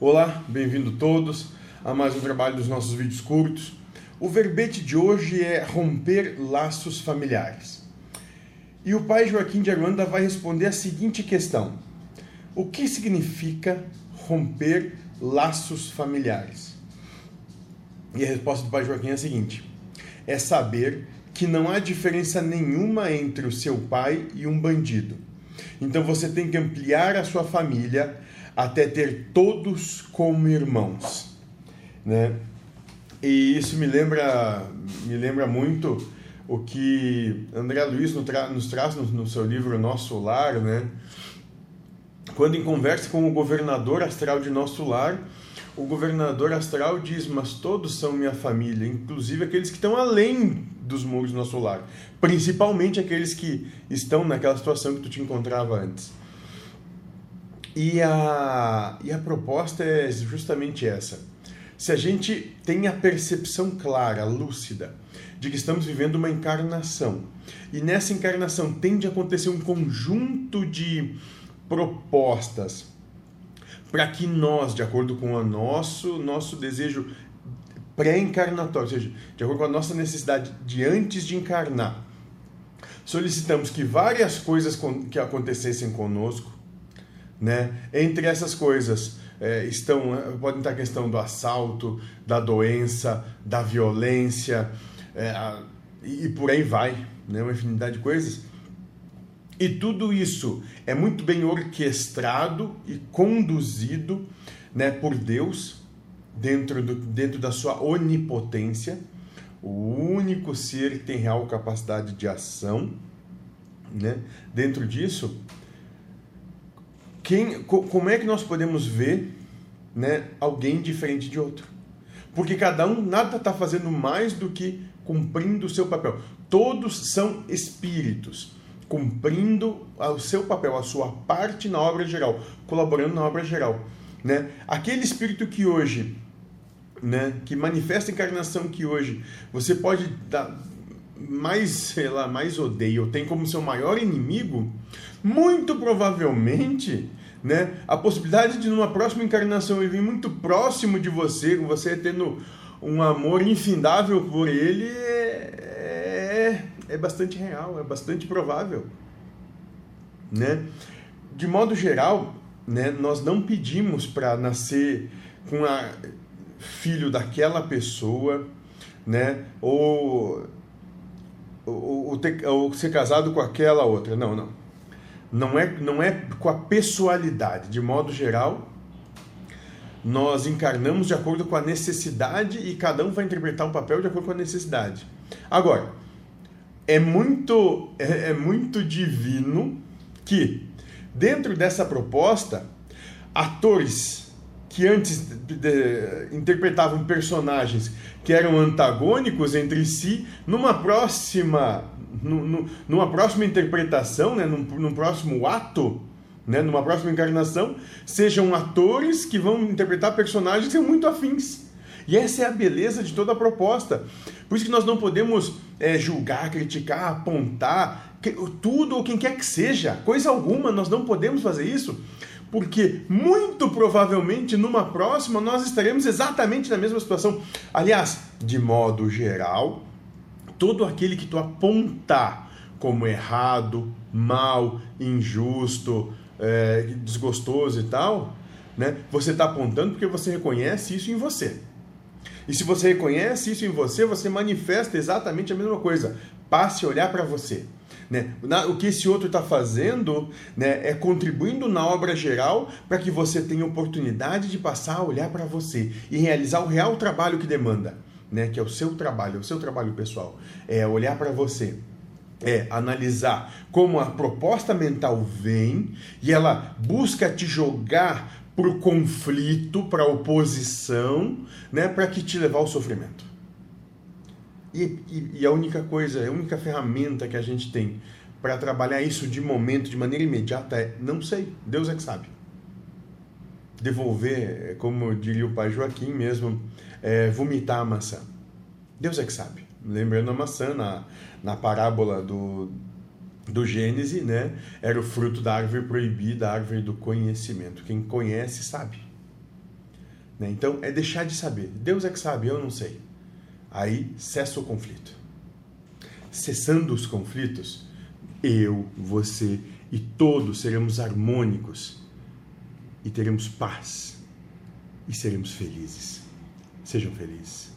Olá, bem-vindo todos a mais um trabalho dos nossos vídeos curtos. O verbete de hoje é romper laços familiares. E o pai Joaquim de Aranda vai responder a seguinte questão: O que significa romper laços familiares? E a resposta do pai Joaquim é a seguinte: é saber que não há diferença nenhuma entre o seu pai e um bandido. Então você tem que ampliar a sua família até ter todos como irmãos, né? E isso me lembra, me lembra muito o que André Luiz nos traz no, seu livro Nosso Lar, né? Quando em conversa com o governador astral de Nosso Lar, o governador astral diz: Mas todos são minha família, inclusive aqueles que estão além dos muros do nosso lar, principalmente aqueles que estão naquela situação que tu te encontrava antes. E a, e a proposta é justamente essa. Se a gente tem a percepção clara, lúcida, de que estamos vivendo uma encarnação, e nessa encarnação tende a acontecer um conjunto de propostas para que nós, de acordo com o nosso, nosso desejo pré-encarnatório, ou seja, de acordo com a nossa necessidade de antes de encarnar, solicitamos que várias coisas que acontecessem conosco, né? Entre essas coisas é, estão é, pode estar a questão do assalto, da doença, da violência é, a, e por aí vai, né? Uma infinidade de coisas. E tudo isso é muito bem orquestrado e conduzido, né, por Deus dentro do, dentro da sua onipotência, o único ser que tem real capacidade de ação, né? Dentro disso, quem, como é que nós podemos ver né, alguém diferente de outro? Porque cada um nada está fazendo mais do que cumprindo o seu papel. Todos são espíritos cumprindo o seu papel, a sua parte na obra geral, colaborando na obra geral. Né? Aquele espírito que hoje, né, que manifesta a encarnação que hoje você pode dar mais, sei lá, mais odeia ou tem como seu maior inimigo, muito provavelmente, né, a possibilidade de numa próxima encarnação ele vir muito próximo de você, com você tendo um amor infindável por ele, é, é, é bastante real, é bastante provável, né? De modo geral, né, nós não pedimos para nascer com a filho daquela pessoa, né? Ou, ou ser casado com aquela outra. Não, não não é, não é com a pessoalidade. De modo geral, nós encarnamos de acordo com a necessidade e cada um vai interpretar um papel de acordo com a necessidade. Agora, é muito, é, é muito divino que, dentro dessa proposta, atores que antes de, de, interpretavam personagens que eram antagônicos entre si, numa próxima numa próxima interpretação, né, num, num próximo ato, né, numa próxima encarnação, sejam atores que vão interpretar personagens que são muito afins. E essa é a beleza de toda a proposta. Por isso que nós não podemos é, julgar, criticar, apontar que, tudo ou quem quer que seja, coisa alguma, nós não podemos fazer isso, porque muito provavelmente numa próxima nós estaremos exatamente na mesma situação. Aliás, de modo geral, todo aquele que tu apontar como errado, mal, injusto, é, desgostoso e tal, né? Você está apontando porque você reconhece isso em você. E se você reconhece isso em você, você manifesta exatamente a mesma coisa. Passe a olhar para você. Né? O que esse outro está fazendo né, é contribuindo na obra geral para que você tenha oportunidade de passar a olhar para você e realizar o real trabalho que demanda né, que é o seu trabalho, o seu trabalho pessoal, é olhar para você, é analisar como a proposta mental vem e ela busca te jogar para o conflito, para a oposição, né, para que te levar ao sofrimento. E, e, e, a única coisa, a única ferramenta que a gente tem para trabalhar isso de momento, de maneira imediata, é não sei, Deus é que sabe. Devolver, como diria o pai Joaquim mesmo, é, vomitar a maçã. Deus é que sabe. Lembrando a maçã na, na parábola do, do Gênesis, né? Era o fruto da árvore proibida, a árvore do conhecimento. Quem conhece sabe. Né? Então é deixar de saber. Deus é que sabe, eu não sei. Aí cessa o conflito. Cessando os conflitos, eu, você e todos seremos harmônicos e teremos paz e seremos felizes. Sejam felizes.